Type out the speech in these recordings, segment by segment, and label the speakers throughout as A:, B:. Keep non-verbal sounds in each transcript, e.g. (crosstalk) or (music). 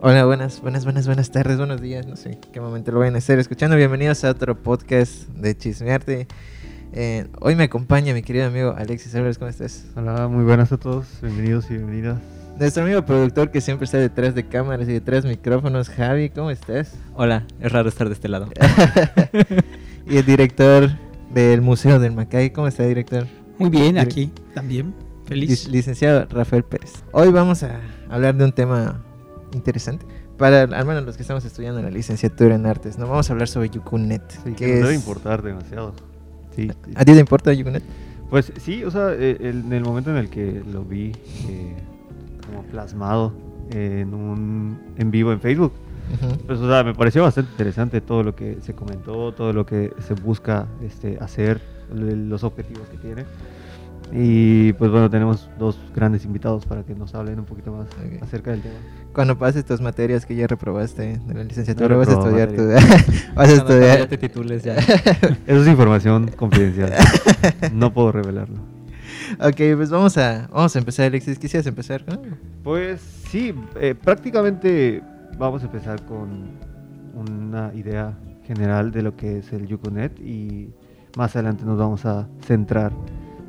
A: Hola, buenas, buenas, buenas, buenas tardes, buenos días, no sé qué momento lo vayan a estar escuchando. Bienvenidos a otro podcast de Chismearte. Eh, hoy me acompaña mi querido amigo Alexis Álvarez, ¿cómo estás?
B: Hola, muy buenas a todos, bienvenidos y bienvenidas.
A: Nuestro amigo productor que siempre está detrás de cámaras y detrás de micrófonos, Javi, ¿cómo estás?
C: Hola, es raro estar de este lado. (laughs)
A: y el director del Museo del Macay, ¿cómo está, director?
D: Muy bien, aquí también, feliz.
A: Lic- Licenciado Rafael Pérez. Hoy vamos a hablar de un tema interesante. Para al menos los que estamos estudiando la licenciatura en artes, ¿no? Vamos a hablar sobre Yucunet.
B: Sí,
A: que
B: nos debe importar demasiado. Sí, sí.
A: ¿A ti te importa Yucunet?
B: Pues sí, o sea, eh, el- en el momento en el que lo vi eh, como plasmado en un en vivo en Facebook, pues o sea, me pareció bastante interesante todo lo que se comentó, todo lo que se busca este, hacer, los objetivos que tiene. Y pues bueno, tenemos dos grandes invitados para que nos hablen un poquito más acerca del tema.
A: Cuando pases tus materias que ya reprobaste de la licenciatura,
B: No
A: vas a estudiar tu... (laughs) vas a
C: Cuando ya
A: estudiar...
C: te titules ya. (laughs)
B: Eso es información confidencial. (laughs) No puedo revelarlo.
A: ok, pues vamos a, vamos a empezar, Alexis. ¿Quisieras empezar? con algo?
B: Pues sí, eh, prácticamente vamos a empezar con una idea general de lo que es el Yuconet y más adelante nos vamos a centrar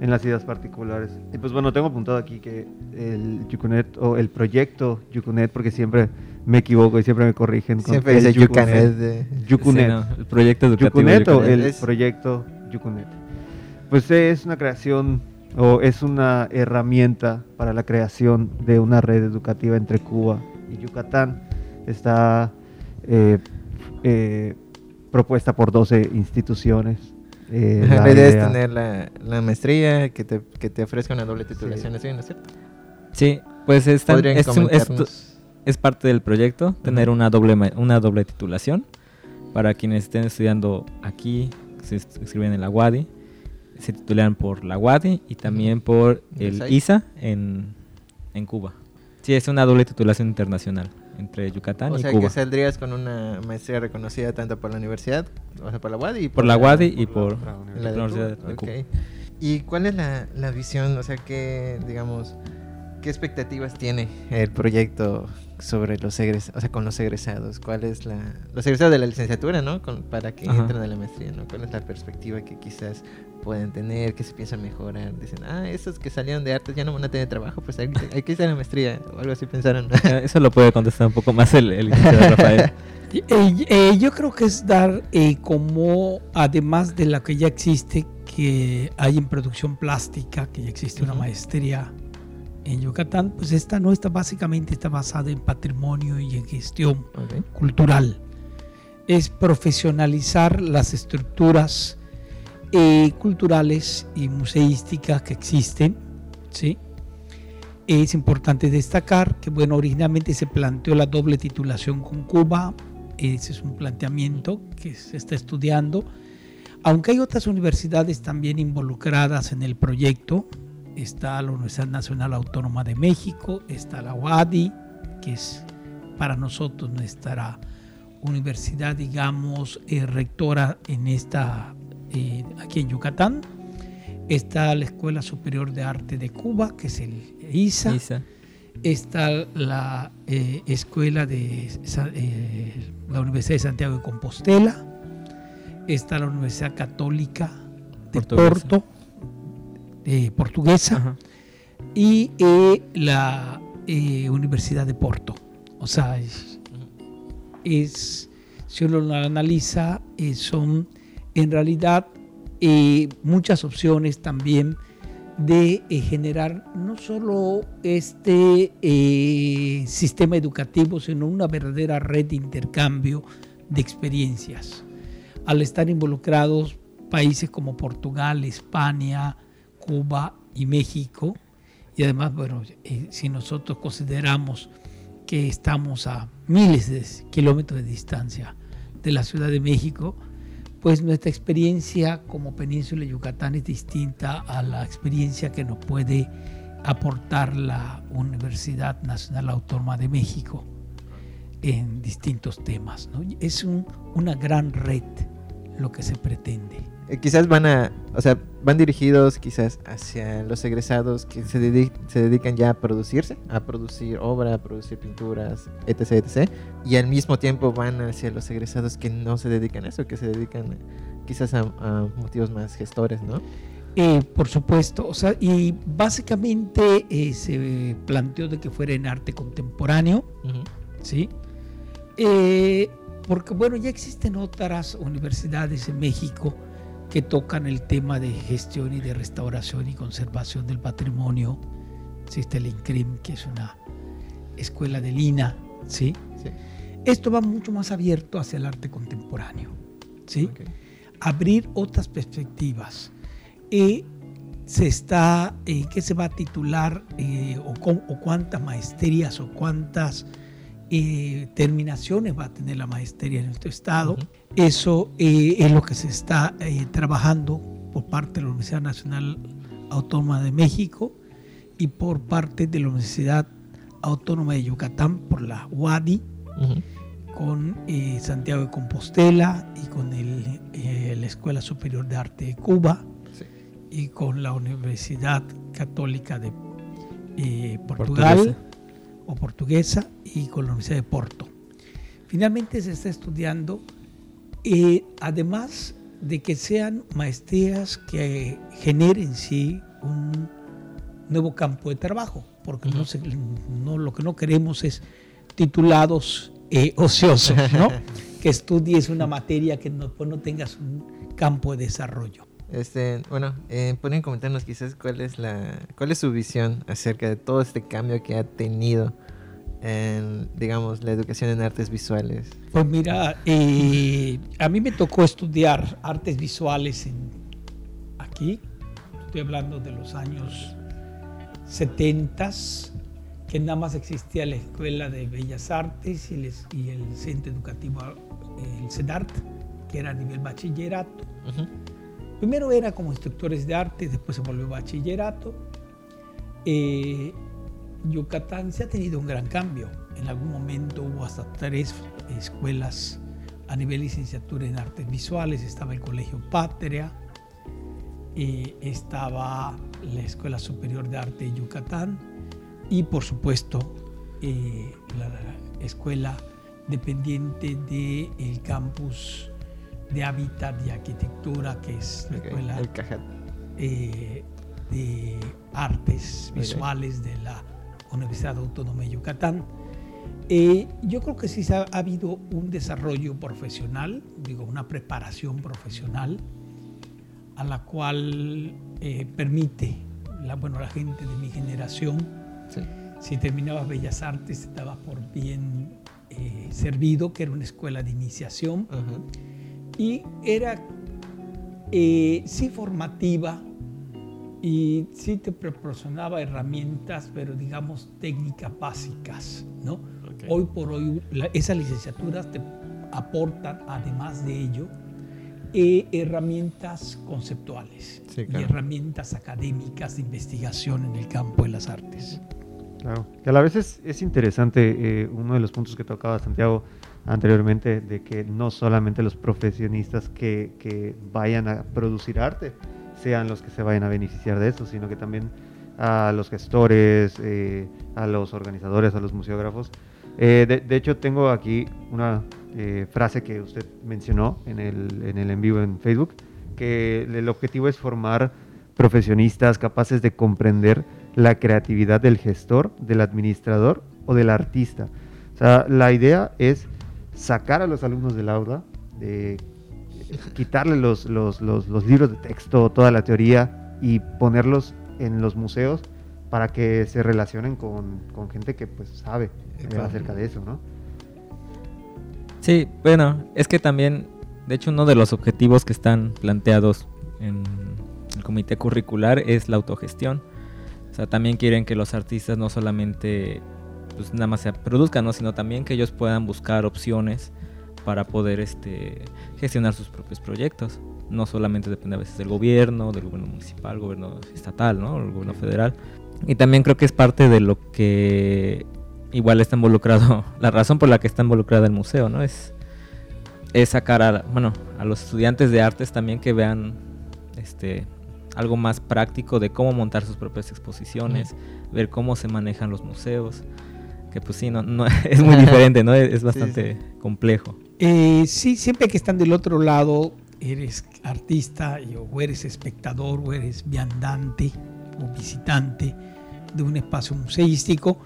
B: en las ideas particulares. Y pues bueno, tengo apuntado aquí que el Yuconet o el proyecto Yuconet, porque siempre me equivoco y siempre me corrigen. con
A: Siempre dice de-.
C: Sí, no, el proyecto educativo.
B: Yucunet o
C: Yucunet.
B: el
A: Es-
B: proyecto Yucunet. Pues es una creación o es una herramienta para la creación de una red educativa entre Cuba y Yucatán. Está eh, eh, propuesta por 12 instituciones. Eh, (laughs) la
A: idea. es tener la, la maestría que te, que te ofrezca una doble titulación, ¿así, ¿no es cierto?
C: Sí, pues
A: ¿Podrían
C: es, es- es parte del proyecto tener una doble una doble titulación. Para quienes estén estudiando aquí, se inscriben en la UADI, se titulan por la UADI y también por
A: ¿El?
C: ISA en, en Cuba. Sí, es una doble titulación internacional entre Yucatán
A: O
C: y
A: sea
C: Cuba.
A: que saldrías con una maestría reconocida tanto por la universidad, o sea, por la UADI y
C: Por la UADI y
B: por
C: por
B: la
A: la
B: universidad.
A: de
C: la
A: Cuba.
C: Universidad de Cuba.
A: Ok. ¿Y cuál es la, la visión, o sea, qué, digamos, qué expectativas tiene el proyecto sobre los egresados, o sea, con los egresados? ¿Cuál es la, los egresados de la licenciatura, ¿no? Con- para que
C: Ajá.
A: entren a la maestría, ¿no? ¿Cuál es la perspectiva que quizás pueden tener, que se piensa mejorar? Dicen, ah, esos que salieron de artes ya no van a tener trabajo, pues hay, que- hay que a la maestría, o algo así pensaron. (laughs)
C: Eso lo puede contestar un poco más el, el Rafael. (laughs)
D: Eh, eh, yo creo que es dar eh, como, además de la que ya existe, que hay en producción plástica, que ya existe una maestría en Yucatán, pues esta no está básicamente está basada en patrimonio y en gestión cultural. Es profesionalizar las estructuras eh, culturales y museísticas que existen, ¿sí? Es importante destacar que, bueno, originalmente se planteó la doble titulación con Cuba. Ese es un planteamiento que se está estudiando. Aunque hay otras universidades también involucradas en el proyecto, está la Universidad Nacional Autónoma de México, está la UADI, que es para nosotros nuestra universidad, digamos, eh, rectora en esta, eh, aquí en Yucatán. Está la Escuela Superior de Arte de Cuba, que es el ISA.
C: Isa.
D: Está la eh, Escuela de eh, la Universidad de Santiago de Compostela. Está la Universidad Católica de
C: Portuguesa.
D: Porto, portuguesa
C: Ajá.
D: y la Universidad de Porto. O sea, es, es- si uno lo analiza, eh, son en realidad eh, muchas opciones también de eh, generar no solo este eh, sistema educativo, sino una verdadera red de intercambio de experiencias. Al estar involucrados países como Portugal, España, Cuba y México, y además, bueno, si nosotros consideramos que estamos a miles de kilómetros de distancia de la Ciudad de México, pues nuestra experiencia como península de Yucatán es distinta a la experiencia que nos puede aportar la Universidad Nacional Autónoma de México en distintos temas. Es un- una gran red lo que se pretende.
A: Eh, quizás van a, o sea, van dirigidos quizás hacia los egresados que se, se dedican ya a producirse, a producir obra, a producir pinturas, etc, etc. Y al mismo tiempo van hacia los egresados que no se dedican a eso, que se dedican quizás a, a motivos más gestores, ¿no?
D: Eh, por supuesto, o sea, y básicamente eh, se planteó de que fuera en arte contemporáneo. ¿sí? Eh, porque bueno, ya existen otras universidades en México que tocan el tema de gestión y de restauración y conservación del patrimonio. Existe el INCRIM, que es una escuela de Lina, ¿sí?
A: Sí.
D: Esto va mucho más abierto hacia el arte contemporáneo, ¿sí?
A: Ok.
D: abrir otras perspectivas. Y se está, eh, ¿qué se va a titular? eh, o, con- o cuántas maestrías o cuántas eh, terminaciones va a tener la maestría en nuestro estado.
A: Ujú.
D: Eso eh, es lo que se está eh, trabajando por parte de la Universidad Nacional Autónoma de México y por parte de la Universidad Autónoma de Yucatán, por la UADI, con eh, Santiago de Compostela y con el, la Escuela Superior de Arte de Cuba
A: Sí.
D: y con la Universidad Católica de Portugal
C: Portuguesa.
D: o portuguesa y con la Universidad de Porto. Finalmente se está estudiando, eh, además de que sean maestrías que generen sí un nuevo campo de trabajo, porque no, se- no- lo que no queremos es titulados eh, (laughs) ociosos, ¿no? (laughs) que estudies una materia que no, pues no tengas un campo de desarrollo.
A: Este, bueno, eh, pueden comentarnos quizás cuál es la, cuál es su visión acerca de todo este cambio que ha tenido en, digamos, la educación en artes visuales.
D: Pues mira, eh, a mí me tocó estudiar artes visuales en, aquí, estoy hablando de los años 70, que nada más existía la Escuela de Bellas Artes y el, es- y el Centro Educativo, eh, el CEDART, que era a nivel bachillerato.
A: Ujú.
D: Primero era como instructores de arte, después se volvió bachillerato. Eh, Yucatán se ha tenido un gran cambio. En algún momento hubo hasta tres escuelas a nivel licenciatura en artes visuales. Estaba el Colegio Patria, eh, estaba la Escuela Superior de Arte de Yucatán y por supuesto eh, la, la escuela dependiente del campus de hábitat y arquitectura que es la escuela
A: El
D: eh, de artes visuales de la Universidad Autónoma de Yucatán. Eh, yo creo que sí ha, ha habido un desarrollo profesional, digo, una preparación profesional a la cual eh, permite, la, bueno, la gente de mi generación,
A: Sí.
D: si terminabas Bellas Artes, te daba por bien eh, servido, que era una escuela de iniciación y era sí formativa y sí te proporcionaba herramientas, pero digamos técnicas básicas, ¿no?
C: Ok.
D: Hoy por hoy la- esas licenciaturas te aportan, además de ello, eh, herramientas conceptuales
A: Sí,
D: y
A: claro.
D: herramientas académicas de investigación en el campo de las artes.
B: Claro, que a la vez es, es interesante eh, uno de los puntos que tocaba Santiago anteriormente, de que no solamente los profesionistas que, que vayan a producir arte sean los que se vayan a beneficiar de eso, sino que también a los gestores, eh, a los organizadores, a los museógrafos. Eh, de, de hecho, tengo aquí una eh, frase que usted mencionó en el, en el en vivo en Facebook, que el objetivo es formar profesionistas capaces de comprender la creatividad del gestor, del administrador o del artista. O sea, la idea es sacar a los alumnos del aula, de quitarle los, los, los- los libros de texto, toda la teoría y ponerlos en los museos para que se relacionen con, con gente que pues sabe
A: Claro.
B: acerca de eso, ¿no?
C: Sí, bueno, es que también, de hecho, uno de los objetivos que están planteados en el comité curricular es la autogestión. O sea, también quieren que los artistas no solamente pues nada más se produzcan, ¿no? sino también que ellos puedan buscar opciones para poder este, gestionar sus propios proyectos. No solamente depende a veces del gobierno, del gobierno municipal, gobierno estatal, ¿no? El gobierno federal. Y también creo que es parte de lo que igual está involucrado, (laughs) la razón por la que está involucrada el museo, ¿no? Es es sacar a, bueno, a los estudiantes de artes también que vean este algo más práctico de cómo montar sus propias exposiciones, ver cómo se manejan los museos, que pues sí, no, no (laughs) es muy diferente, ¿no? Es, bastante complejo.
D: Eh, sí, siempre que están del otro lado, eres artista o eres espectador o eres viandante o visitante de un espacio museístico,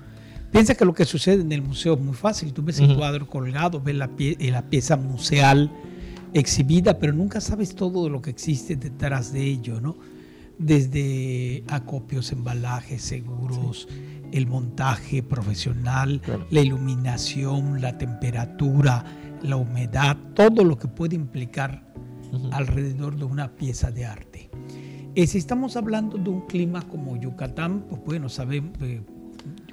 D: piensa que lo que sucede en el museo es muy fácil. Tú ves el cuadro colgado, ves la, eh, la pieza museal exhibida, pero nunca sabes todo lo que existe detrás de ello, ¿no? Desde acopios, embalajes, seguros, el montaje profesional, la iluminación, la temperatura, la humedad, todo lo que puede implicar alrededor de una pieza de arte. Eh, si estamos hablando de un clima como Yucatán, pues bueno, sabemos, eh,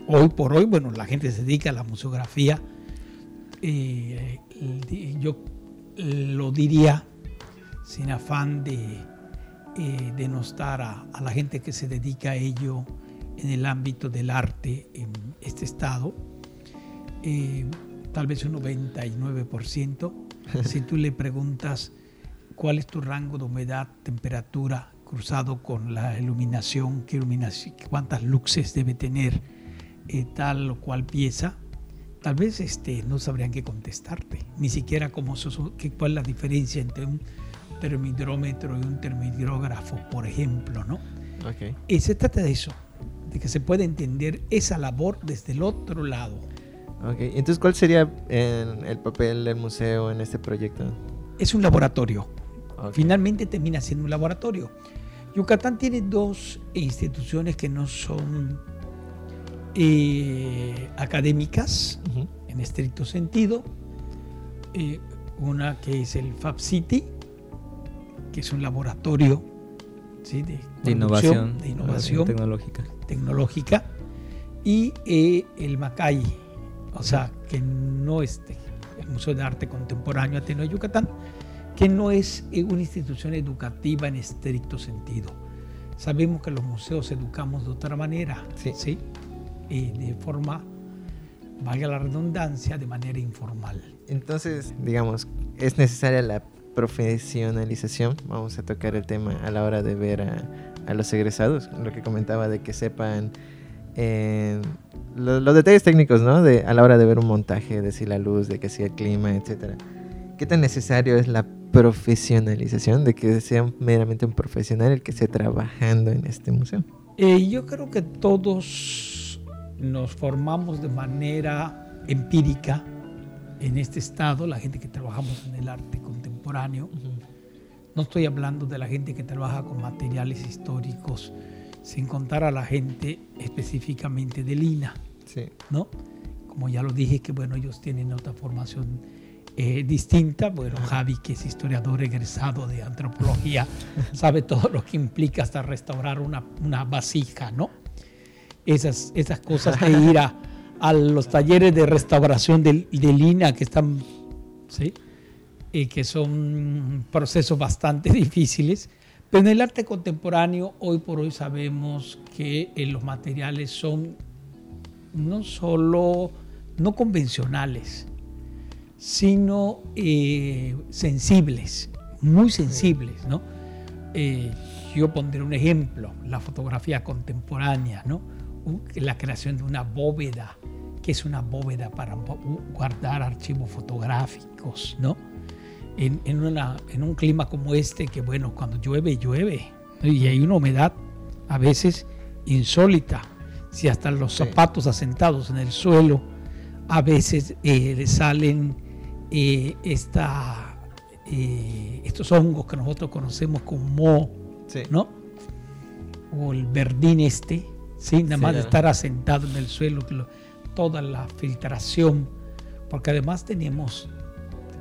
D: hoy por hoy, bueno, la gente se dedica a la museografía. Eh, yo lo diría sin afán de denostar a, a, la gente que se dedica a ello en el ámbito del arte en este estado. Tal vez un 99%. si tú le preguntas cuál es tu rango de humedad, temperatura, cruzado con la iluminación, qué iluminación, cuántas luces debe tener eh, tal o cual pieza, tal vez este, no sabrían qué contestarte, ni siquiera cómo, cuál es la diferencia entre un termidrómetro y un termidrógrafo, por ejemplo, ¿no? Okay. Y se trata de eso, de que se pueda entender esa labor desde el otro lado.
A: Entonces, ¿cuál sería el, el papel del museo en este proyecto?
D: Es un laboratorio. Finalmente termina siendo un laboratorio. Yucatán tiene dos instituciones que no son eh, académicas en estricto sentido. Eh, una que es el Fab City, que es un laboratorio
C: de, innovación,
D: de innovación
C: tecnológica.
D: tecnológica. Y eh, el Macay, o sea, que no es el Museo de Arte Contemporáneo Ateneo de Yucatán, que no es eh, una institución educativa en estricto sentido. Sabemos que los museos educamos de otra manera, ¿sí? de forma, valga la redundancia, de manera informal.
A: Entonces, digamos, es necesaria la profesionalización, vamos a tocar el tema a la hora de ver a, los egresados, lo que comentaba de que sepan eh, los, detalles técnicos, ¿no? De, a la hora de ver un montaje, de si la luz, de que si el clima, etcétera. ¿Qué tan necesario es la profesionalización, de que sea meramente un profesional el que esté trabajando en este museo?
D: Eh, yo creo que todos nos formamos de manera empírica en este estado, la gente que trabajamos en el arte contemporáneo. No estoy hablando de la gente que trabaja con materiales históricos, sin contar a la gente específicamente de Lina, sí. ¿no? Como ya lo dije, que bueno, ellos tienen otra formación eh, distinta. Bueno, Javi, que es historiador egresado de antropología, (laughs) sabe todo lo que implica hasta restaurar una, una vasija, ¿no? Esas, esas cosas de ir a, a los talleres de restauración de, de Lina que están, ¿sí? Y que son procesos bastante (laughs) difíciles. Pero en el arte contemporáneo, hoy por hoy sabemos que eh, los materiales son no solo no convencionales, sino eh, sensibles, muy sensibles, ¿no? Eh, yo pondré un ejemplo, la fotografía contemporánea, ¿no? La creación de una bóveda, que es una bóveda para guardar archivos fotográficos, ¿no? En, en, un clima como este, que bueno, cuando llueve, llueve, y hay una humedad a veces insólita. Si hasta los zapatos asentados en el suelo a veces eh, le salen eh, estos hongos que nosotros conocemos como moho, ¿no? O el verdín este, ¿sí? Nada más de estar asentado en el suelo, toda la filtración, porque además tenemos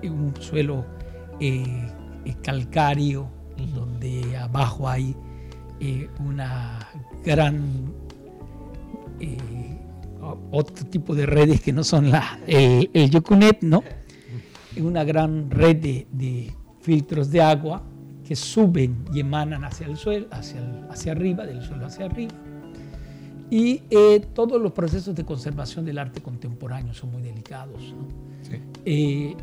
D: un suelo eh, eh, calcáreo, donde abajo hay una gran otro tipo de redes que no son la, el, el Yucunet, ¿no? una gran red de, filtros de agua que suben y emanan hacia el suelo, hacia, hacia arriba, del suelo hacia arriba. Y eh, todos los procesos de conservación del arte contemporáneo son muy delicados. Eh,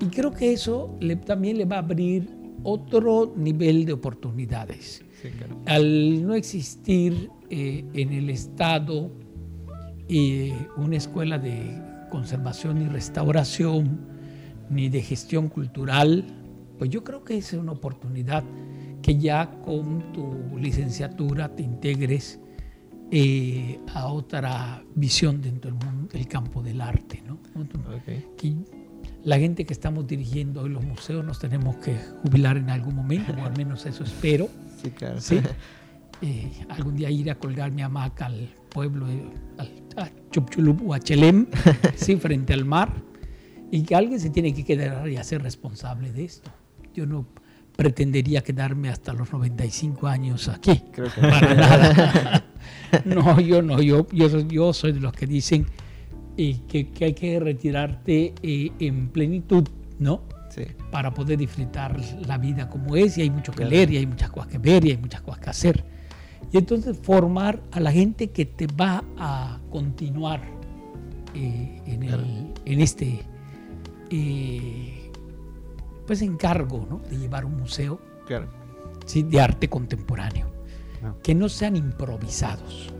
D: Y creo que eso le, también le va a abrir otro nivel de oportunidades. Al no existir eh, en el Estado eh, una escuela de conservación y restauración, ni de gestión cultural, pues yo creo que es una oportunidad que ya con tu licenciatura te integres eh, a otra visión dentro del, mundo, del campo del arte. ¿no? La gente que estamos dirigiendo hoy los museos nos tenemos que jubilar en algún momento, o al menos eso espero.
A: Sí, claro. (laughs)
D: Eh, algún día ir a colgar mi hamaca al pueblo, al, a Chupchulup o a Chelem, (laughs) sí, frente al mar, y que alguien se tiene que quedar y hacer responsable de esto. Yo no pretendería quedarme hasta los 95 años aquí. Creo que para nada. (laughs) no, yo no, yo, yo, yo soy de los que dicen eh, que, que, hay que retirarte eh, en plenitud, ¿no? Sí. Para poder disfrutar la vida como es, y hay mucho que leer, y hay muchas cosas que ver, y hay muchas cosas que hacer. Y entonces formar a la gente que te va a continuar eh, en, el, en, este pues encargo ¿no? de llevar un museo ¿sí? de arte contemporáneo, ah. que no sean improvisados.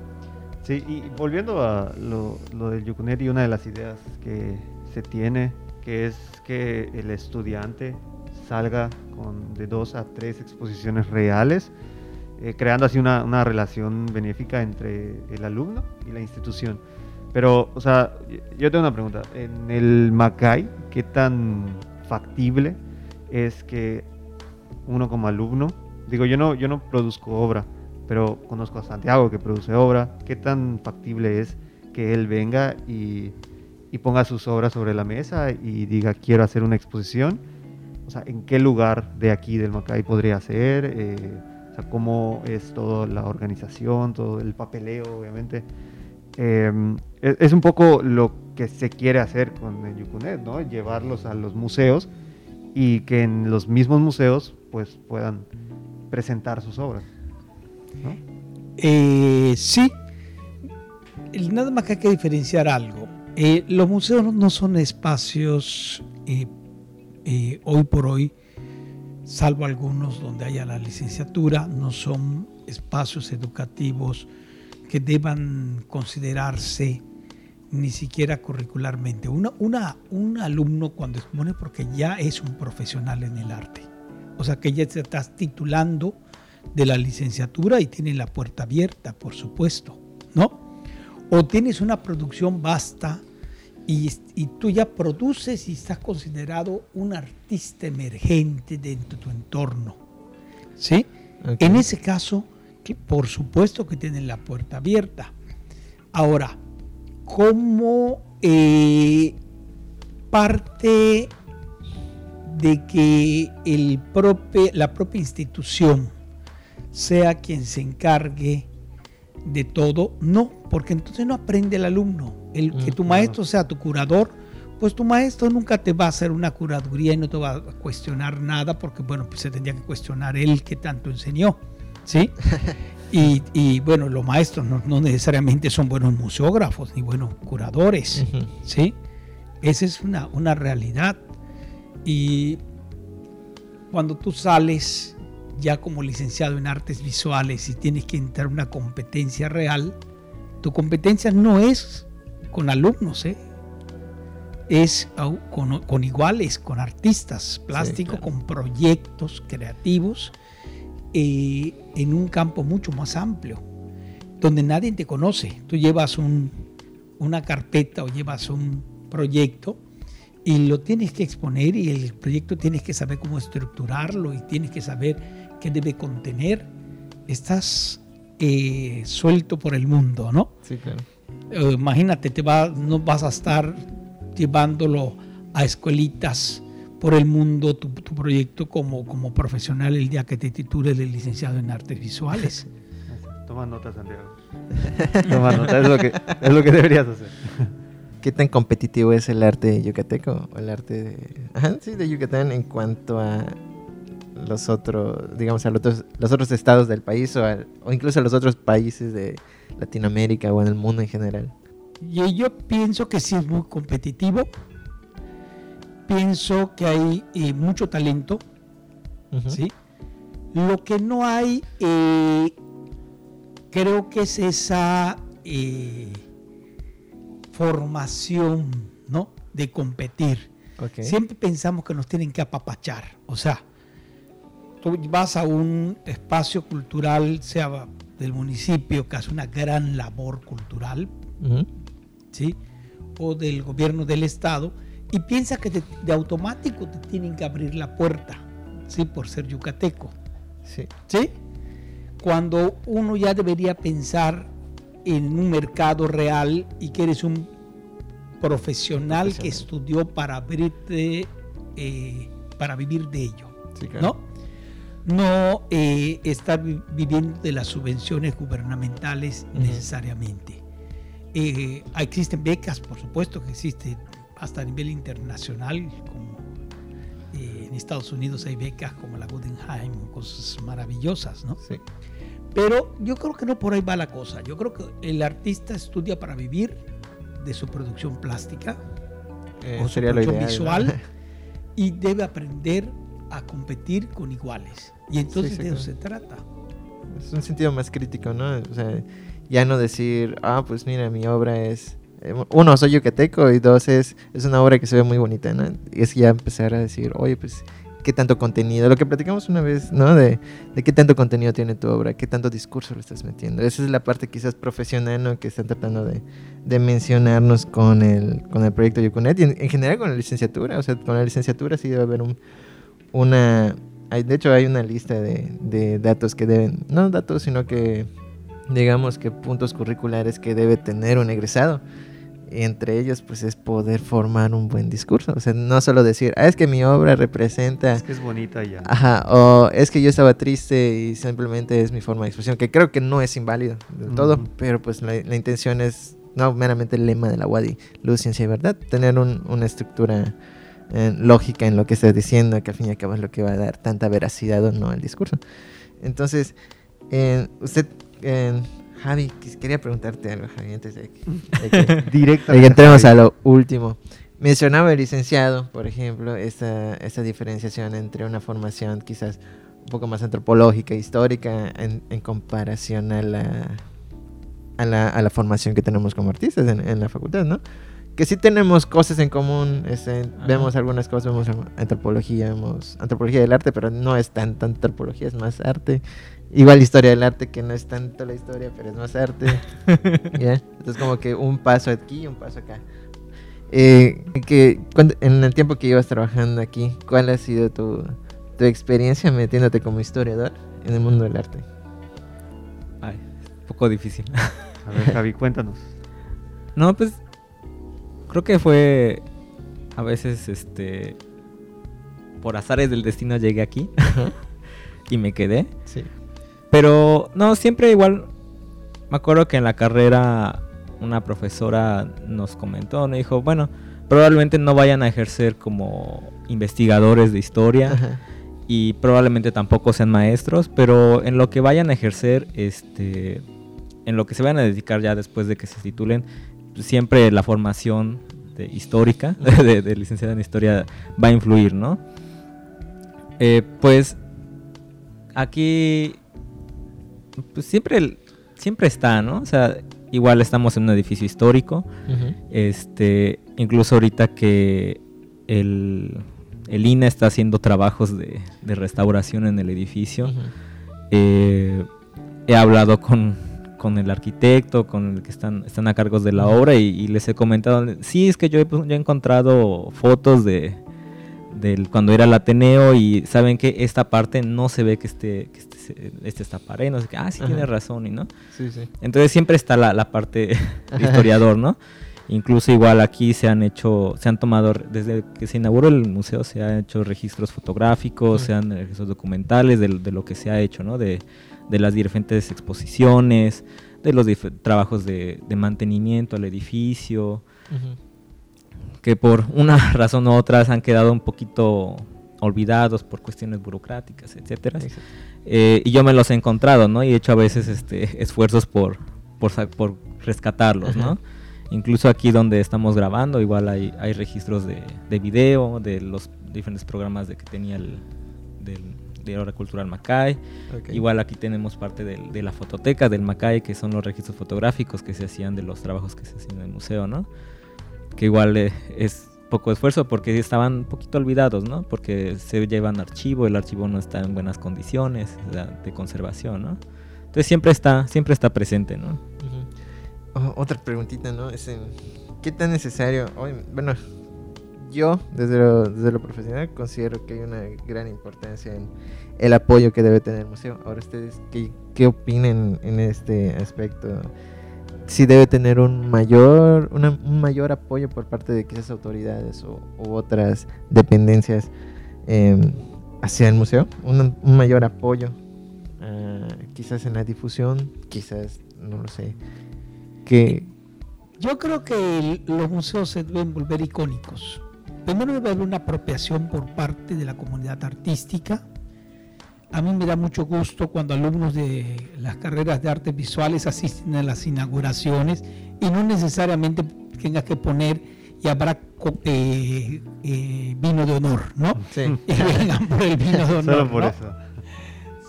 B: Sí, y volviendo a lo, lo del Yucunet y una de las ideas que se tiene, que es que el estudiante salga con de dos a tres exposiciones reales, eh, creando así una, una, relación benéfica entre el alumno y la institución. Pero, o sea, yo tengo una pregunta. En el Macay, ¿qué tan factible es que uno como alumno, digo, yo no, yo no produzco obra, pero conozco a Santiago que produce obra, ¿qué tan factible es que él venga y, y ponga sus obras sobre la mesa y diga, quiero hacer una exposición? O sea, ¿en qué lugar de aquí del Macay podría ser? Eh, o sea, ¿cómo es toda la organización, todo el papeleo, obviamente? Es, es, un poco lo que se quiere hacer con el Yucunet, ¿no? Llevarlos a los museos y que en los mismos museos pues puedan presentar sus obras.
D: Eh, sí, nada más que hay que diferenciar algo. Eh, los museos no son espacios eh, hoy por hoy, salvo algunos donde haya la licenciatura, no son espacios educativos que deban considerarse ni siquiera curricularmente. Un alumno cuando expone porque ya es un profesional en el arte. O sea que ya te estás titulando de la licenciatura y tiene la puerta abierta, por supuesto, ¿no? O tienes una producción vasta y, y tú ya produces y estás considerado un artista emergente dentro de tu entorno, ¿sí? En ese caso, que por supuesto que tienen la puerta abierta. Ahora, como eh, parte de que el la propia institución sea quien se encargue de todo, no, porque entonces no aprende el alumno. El que tu maestro sea tu curador, pues tu maestro nunca te va a hacer una curaduría y no te va a cuestionar nada, porque bueno, pues se tendría que cuestionar él que tanto enseñó, ¿sí? (laughs) Y, bueno, los maestros no, necesariamente son buenos museógrafos ni buenos curadores, ¿sí? Esa es una, una realidad. Y cuando tú sales ya como licenciado en artes visuales y tienes que entrar a una competencia real, tu competencia no es con alumnos, ¿eh? es con, iguales, con artistas plásticos, con proyectos creativos eh, en un campo mucho más amplio, donde nadie te conoce. Tú llevas una carpeta o llevas un proyecto y lo tienes que exponer y el proyecto tienes que saber cómo estructurarlo y tienes que saber qué debe contener. Estás eh, suelto por el mundo, ¿no?
A: Sí, claro.
D: Eh, imagínate, te va, no vas a estar llevándolo a escuelitas por el mundo tu, proyecto como, como profesional el día que te titules de licenciado en artes visuales. (laughs)
B: Toma nota, Santiago. (laughs) Toma nota, es lo que, es lo que deberías hacer. (laughs)
A: ¿Qué tan competitivo es el arte yucateco o el arte de, sí, de Yucatán en cuanto a los otros, digamos, a los otros, los otros estados del país o, o incluso a los otros países de Latinoamérica o en el mundo en general?
D: Y yo pienso que sí es muy competitivo pienso que hay eh, mucho talento. ¿sí? Lo que no hay, eh, creo que es esa eh, formación, ¿no? De competir. Siempre pensamos que nos tienen que apapachar. O sea, tú vas a un espacio cultural, sea del municipio, que hace una gran labor cultural. ¿sí? O del gobierno del estado, y piensa que te- de automático te tienen que abrir la puerta, ¿sí? Por ser yucateco,
A: Sí.
D: ¿sí? Cuando uno ya debería pensar en un mercado real y que eres un profesional, que estudió para abrirte, eh, para vivir de ello,
A: Sí, claro.
D: ¿no? No eh, vi- viviendo de las subvenciones gubernamentales necesariamente. Eh, existen becas, por supuesto que existen hasta a nivel internacional, como eh, en Estados Unidos hay becas como la Guggenheim, cosas maravillosas, ¿no?
A: Sí.
D: Pero yo creo que no por ahí va la cosa. Yo creo que el artista estudia para vivir de su producción plástica
A: Eh,
D: o su
A: sería
D: producción visual (laughs) y debe aprender a competir con iguales. Y entonces
A: Sí, sí,
D: de eso
A: claro.
D: se trata.
A: Es un sentido más crítico, ¿no? O sea, ya no decir, ah, pues mira, mi obra es... eh, Uno, soy yucateco y dos, es, es una obra que se ve muy bonita, ¿no? Y es ya empezar a decir, oye, pues, ¿qué tanto contenido? Lo que platicamos una vez, ¿no? De, de qué tanto contenido tiene tu obra, qué tanto discurso le estás metiendo. Esa es la parte quizás profesional, ¿no? Que están tratando de, de mencionarnos con el, con el proyecto Yucunet y en, en general con la licenciatura. O sea, con la licenciatura sí debe haber un, una... Hay, de hecho, hay una lista de, de datos que deben... No datos, sino que digamos que puntos curriculares que debe tener un egresado. Y entre ellos, pues es poder formar un buen discurso. O sea, no solo decir, ah, es que mi obra representa...
B: Es que es bonita ya.
A: Ajá, o es que yo estaba triste y simplemente es mi forma de expresión, que creo que no es inválido del todo, pero pues la, la intención es, no meramente el lema de la WADI, luz, ciencia y verdad, tener un- una estructura eh, lógica en lo que estás diciendo, que al fin y al cabo es lo que va a dar tanta veracidad o no al discurso. Entonces, eh, usted, eh, Javi, quería preguntarte algo, Javi, antes de que, de que- (laughs) de que entremos a lo último. Mencionaba el licenciado, por ejemplo, esta, esta diferenciación entre una formación quizás un poco más antropológica, histórica, en, en comparación a la, a, la, a la formación que tenemos como artistas en, en la facultad, ¿no? Que sí tenemos cosas en común, este, vemos algunas cosas, vemos antropología, vemos antropología del arte, pero no es tan, tan antropología, es más arte. Igual historia del arte, que no es tanto la historia, pero es más arte. (laughs) ¿ya? Entonces como que un paso aquí y un paso acá. Eh, que, cuando- en el tiempo que ibas trabajando aquí, ¿cuál ha sido tu, tu experiencia metiéndote como historiador en el mundo del arte?
C: Ay, un poco difícil.
B: A ver, Javi, cuéntanos.
C: No, pues creo que fue a veces este por azares del destino llegué aquí (laughs) y me quedé.
A: Sí.
C: Pero no, siempre igual me acuerdo que en la carrera una profesora nos comentó, nos dijo, bueno, probablemente no vayan a ejercer como investigadores de historia
A: Ajá.
C: y probablemente tampoco sean maestros, pero en lo que vayan a ejercer, este, en lo que se vayan a dedicar ya después de que se titulen, siempre la formación de histórica, (laughs) de, de licenciada en historia, va a influir, ¿no? Eh, pues aquí, pues siempre, siempre está, ¿no? O sea, igual estamos en un edificio histórico, este, incluso ahorita que el, el INA está haciendo trabajos de, de restauración en el edificio, eh, he hablado con, con el arquitecto, con el que están, están a cargos de la obra y, y les he comentado, sí, es que yo he, yo he encontrado fotos de del cuando era el Ateneo y saben que esta parte no se ve que esté que este, este está pared, no sé qué, ah, sí
A: Ajá.
C: tiene razón y no.
A: Sí, sí.
C: Entonces siempre está la, la parte (laughs) (laughs) historiador, ¿no? Incluso igual aquí se han hecho, se han tomado, desde que se inauguró el museo se han hecho registros fotográficos, se han registros documentales de, de lo que se ha hecho, ¿no? De, de las diferentes exposiciones, de los trabajos de, de mantenimiento al edificio, que por una (laughs) razón u otra han quedado un poquito olvidados por cuestiones burocráticas, etcétera. Eh, y yo me los he encontrado, ¿no? Y he hecho a veces este, esfuerzos por, por, rescatarlos. ¿no? Incluso aquí donde estamos grabando, igual hay, hay registros de, de video, de los diferentes programas de que tenía el del, de Hora Cultural Macay.
A: Ok.
C: Igual aquí tenemos parte del- de la fototeca del Macay, que son los registros fotográficos que se hacían de los trabajos que se hacían en el museo, ¿no? Que igual eh, es poco esfuerzo porque estaban un poquito olvidados, ¿no? Porque se llevan archivo, el archivo no está en buenas condiciones de conservación, ¿no? Entonces siempre está, siempre está presente, ¿no?
A: Ujú. O- otra preguntita, ¿no? Es en, ¿Qué tan necesario? hoy- bueno, yo desde lo, desde lo profesional considero que hay una gran importancia en el apoyo que debe tener el museo. Ahora ustedes, ¿qué, qué opinan en este aspecto? Si debe tener un mayor, una- un mayor apoyo por parte de quizás autoridades o, u otras dependencias em, hacia el museo, un, un mayor apoyo, ah, quizás en la difusión, quizás, no lo sé, que
D: Yo creo que el- los museos se deben volver icónicos. Primero debe haber una apropiación por parte de la comunidad artística. A mí me da mucho gusto cuando alumnos de las carreras de artes visuales asisten a las inauguraciones y no necesariamente tengas que poner y habrá eh, eh, vino de honor, ¿no?
A: sí. (laughs)
D: Y vengan por el vino de (laughs) honor.
B: Solo por
D: ¿no?
B: eso.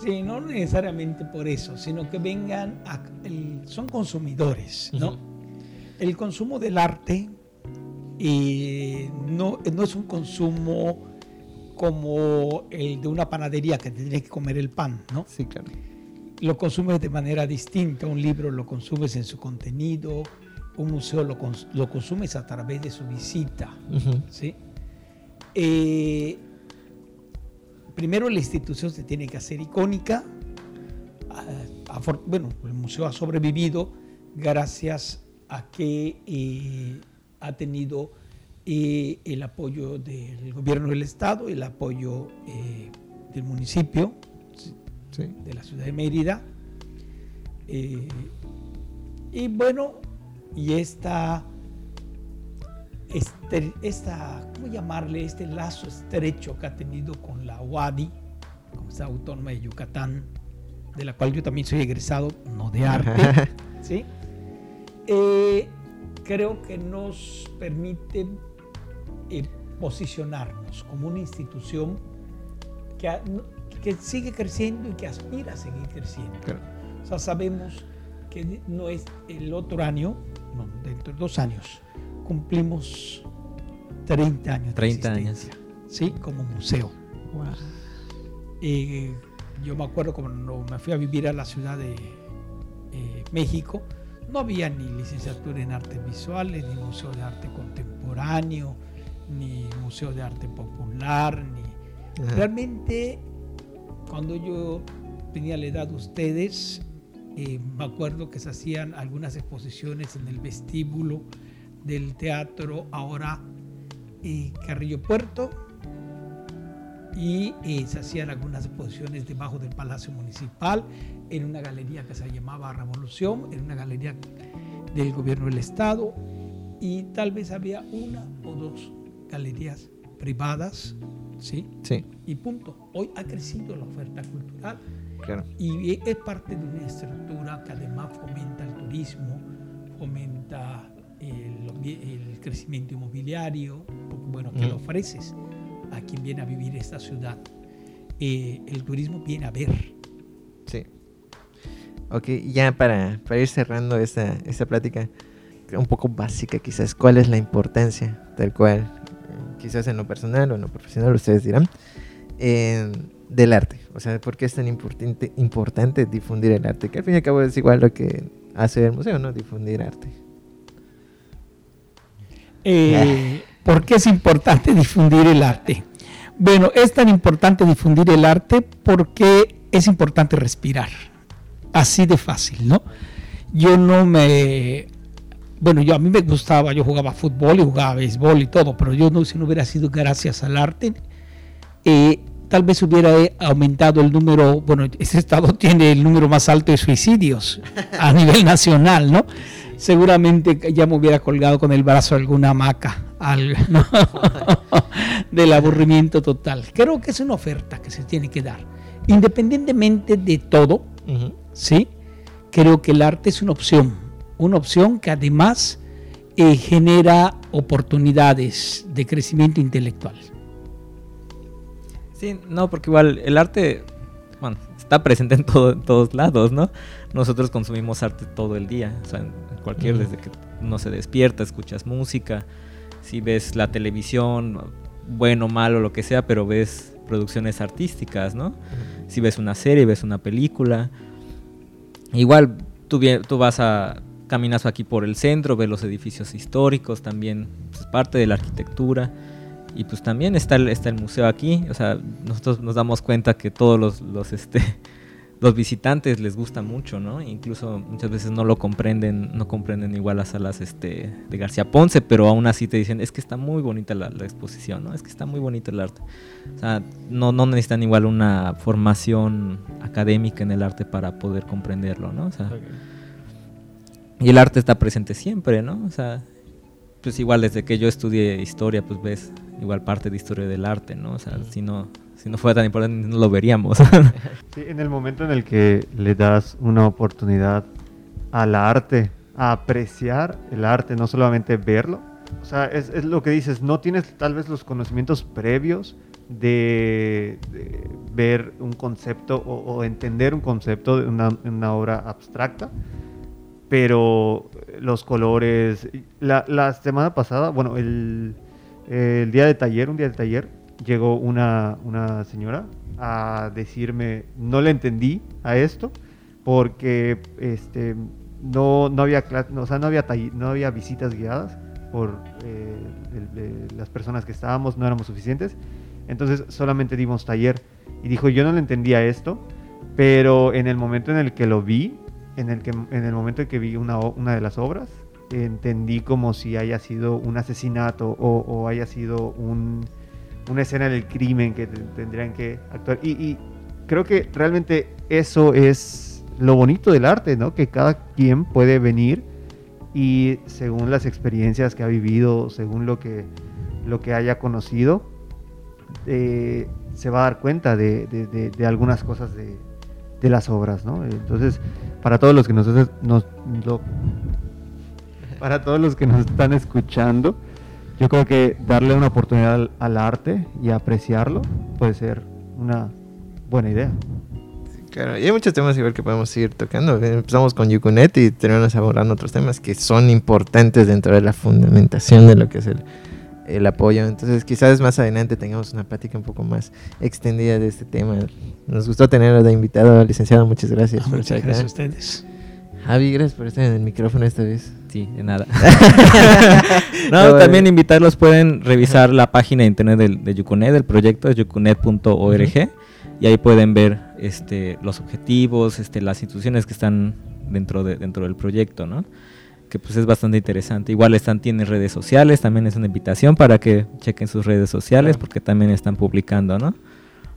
D: Sí, no necesariamente por eso, sino que vengan, a- el- son consumidores, ¿no? El consumo del arte eh, no, no es un consumo como el de una panadería que te tiene que comer el pan, ¿no?
A: Sí, claro.
D: Lo consumes de manera distinta, un libro lo consumes en su contenido, un museo lo, cons- lo consumes a través de su visita.
A: Ujú.
D: ¿sí? Eh, primero la institución se tiene que hacer icónica. Ah, bueno, el museo ha sobrevivido gracias a que eh, ha tenido eh, el apoyo del gobierno del estado, el apoyo eh, del municipio, de la ciudad de Mérida. Y bueno, y esta, este, esta, ¿cómo llamarle? Este lazo estrecho que ha tenido con la UADI, Universidad Autónoma de Yucatán, de la cual yo también soy egresado, no de arte, (laughs) ¿sí? Eh, creo que nos permite eh, posicionarnos como una institución que, ha- que sigue creciendo y que aspira a seguir creciendo.
A: Claro.
D: O sea, sabemos que no es el otro año, no, dentro de dos años, cumplimos 30 años. de
C: 30 años.
D: existencia, Sí, como museo. Eh, yo me acuerdo cuando me fui a vivir a la ciudad de eh, México, no había ni licenciatura en artes visuales, ni museo de arte contemporáneo, ni museo de arte popular, ni...
A: Ajá.
D: Realmente, cuando yo tenía la edad de ustedes, eh, me acuerdo que se hacían algunas exposiciones en el vestíbulo del teatro ahora eh, Carrillo Puerto y eh, se hacían algunas exposiciones debajo del Palacio Municipal en una galería que se llamaba Revolución, en una galería del gobierno del Estado y tal vez había una o dos galerías privadas, ¿sí?
A: Sí,
D: Y punto. Hoy ha crecido la oferta cultural
A: claro.
D: y es parte de una estructura que además fomenta el turismo, fomenta el, el crecimiento inmobiliario, bueno, que
A: Mm.
D: lo ofreces a quien viene a vivir esta ciudad. Eh, el turismo viene a ver.
A: Sí. Ok, ya para, para ir cerrando esta, esta plática, un poco básica quizás, ¿cuál es la importancia tal cual, quizás en lo personal o en lo profesional, ustedes dirán, eh, del arte? O sea, ¿por qué es tan importante, importante difundir el arte? Que al fin y al cabo es igual lo que hace el museo, ¿no? Difundir arte.
D: Eh, ¿Por qué es importante (laughs) difundir el arte? Bueno, es tan importante difundir el arte porque es importante respirar. Así de fácil, ¿no? Yo no me... Bueno, yo a mí me gustaba, yo jugaba fútbol y jugaba béisbol y todo, pero yo no, si no hubiera sido gracias al arte, eh, tal vez hubiera aumentado el número, bueno, este estado (laughs) tiene el número más alto de suicidios a nivel nacional, ¿no? Seguramente ya me hubiera colgado con el brazo alguna hamaca al, ¿no? (laughs) del aburrimiento total. Creo que es una oferta que se tiene que dar. Independientemente de todo. ¿sí? Creo que el arte es una opción, una opción que además eh, genera oportunidades de crecimiento intelectual.
C: Sí, no, porque igual el arte, bueno, está presente en, todo, en todos lados, ¿no? Nosotros consumimos arte todo el día, o sea, cualquier, desde que uno se despierta, escuchas música, si ves la televisión, bueno, malo, lo que sea, pero ves producciones artísticas, ¿no? Si ves una serie, ves una película. Igual tú, vas a caminas aquí por el centro, ves los edificios históricos, también pues, parte de la arquitectura. Y pues también está el, está el museo aquí. O sea, nosotros nos damos cuenta que todos los, los, este, los visitantes les gusta mucho, ¿no? Incluso muchas veces no lo comprenden, no comprenden igual las salas este, de García Ponce, pero aún así te dicen, es que está muy bonita la, la exposición, ¿no? Es que está muy bonito el arte. O sea, no, no necesitan igual una formación académica en el arte para poder comprenderlo, ¿no? O sea, y el arte está presente siempre, ¿no? O sea, pues igual desde que yo estudié historia, pues ves igual parte de historia del arte, ¿no? O sea, si no, si no fuera tan importante no lo veríamos. (laughs)
B: Sí, en el momento en el que le das una oportunidad al arte, a apreciar el arte, no solamente verlo. O sea, es, es lo que dices, no tienes tal vez los conocimientos previos de, de ver un concepto o, o entender un concepto de una, una obra abstracta, pero los colores, la, la semana pasada, bueno, el, el día de taller, un día de taller, llegó una, una señora a decirme, no le entendí a esto, porque este, no, no, había, no, o sea, no, había no había visitas guiadas por eh, el- el- las personas que estábamos, no éramos suficientes. Entonces solamente dimos taller. Y dijo, yo no le entendía esto, pero en el momento en el que lo vi, en el, que, en el momento en que vi una, una de las obras, entendí como si haya sido un asesinato o, o haya sido un, una escena del crimen que te- tendrían que actuar. Y, creo que realmente eso es lo bonito del arte, ¿no? Que cada quien puede venir y según las experiencias que ha vivido, según lo que, lo que haya conocido, eh, se va a dar cuenta de, de- de- de algunas cosas de, las obras, ¿no? Entonces, para todos los que nos, para todos los que nos están escuchando, yo creo que darle una oportunidad al, al arte y apreciarlo puede ser una buena idea.
A: Claro, y hay muchos temas igual que podemos seguir tocando. Empezamos con Yukunet y terminamos abordando otros temas que son importantes dentro de la fundamentación de lo que es el, el apoyo. Entonces, quizás más adelante tengamos una plática un poco más extendida de este tema. Nos gustó tenerlo de invitado, licenciado. Muchas gracias por
D: Muchas
A: estar
D: gracias a ustedes.
A: Javi, gracias por estar en el micrófono esta vez.
C: Sí, de nada. (laughs) (laughs)
A: No,
C: también invitarlos, pueden revisar la página de internet del, de Yucunet, del proyecto es yucunet.org y ahí pueden ver este, los objetivos, este, las instituciones que están dentro, de, dentro del proyecto, ¿no? Que pues es bastante interesante. Igual están, tienen redes sociales, también es una invitación para que chequen sus redes sociales
A: Claro.
C: porque también están publicando, ¿no?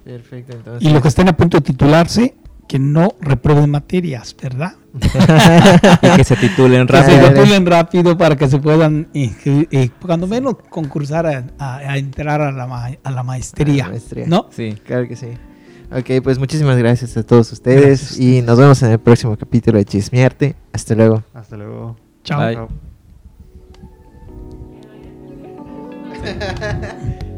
A: Perfecto, entonces.
D: Y los que estén a punto de titularse, que no reprueben materias, ¿verdad? (laughs)
C: Y que se titulen
D: Que se
C: rápido.
D: Titulen rápido para que se puedan, inscri- eh, cuando menos, concursar a, a- a entrar a la, ma- a la maestría.
A: A la maestría.
D: ¿No?
C: Sí.
A: Claro que sí. Ok, pues muchísimas gracias a todos ustedes
D: Gracias
A: y
D: ustedes.
A: nos vemos en el próximo capítulo de Chismearte. Hasta luego.
B: Hasta luego.
D: Chao.
C: Bye.
B: Chao. (laughs)